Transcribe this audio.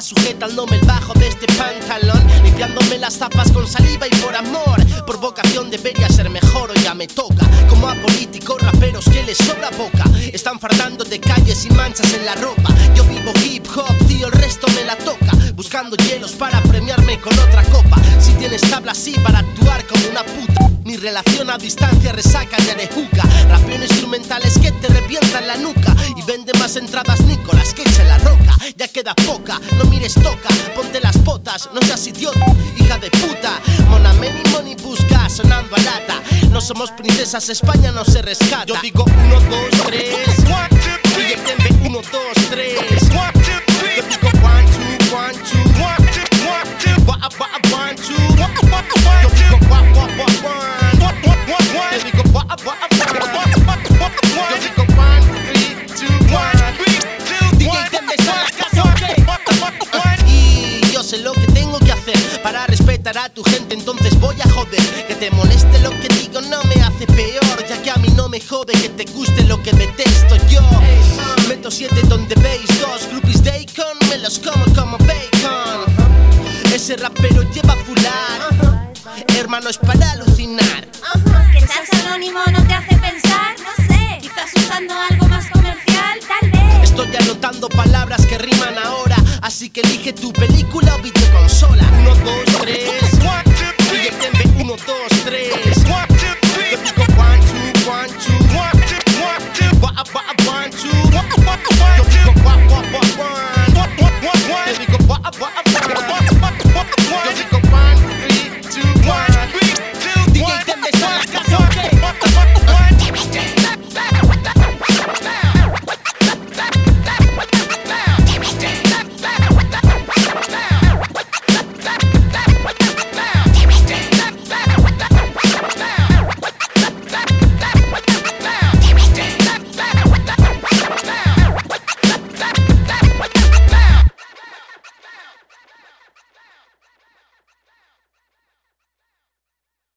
Sujetándome el bajo de este pantalón Limpiándome las tapas con saliva y por amor. Por vocación debería ser mejor o ya me toca. Como a políticos raperos que les sobra boca. Están fardando de calles y manchas en la ropa. Yo vivo hip hop, tío, el resto me la toca. Buscando hielos para premiarme con otra copa. Si tienes tabla así para actuar como una puta. Mi relación a distancia resaca de arejuca Rapeo instrumentales que te revientan la nuca vende más entradas Nicolás que eche la roca. Ya queda poca, no mires toca. Ponte las botas, no seas idiota Hija de puta, mona many money busca Sonando a lata. No somos princesas, España no se rescata. Yo digo uno, dos, tres a tu gente, entonces voy a joder. Que te moleste lo que digo no me hace peor, ya que a mí no me jode que te guste lo que detesto yo. Meto siete donde veis dos groupies de Akon, me los como como bacon. Ese rapero lleva fular, hermano es para alucinar. Que seas anónimo no te hace pensar, no sé. Quizás usando algo más comercial, tal vez. Estoy anotando palabras que riman ahora, así que elige tu película o videoconsola. Uno, dos.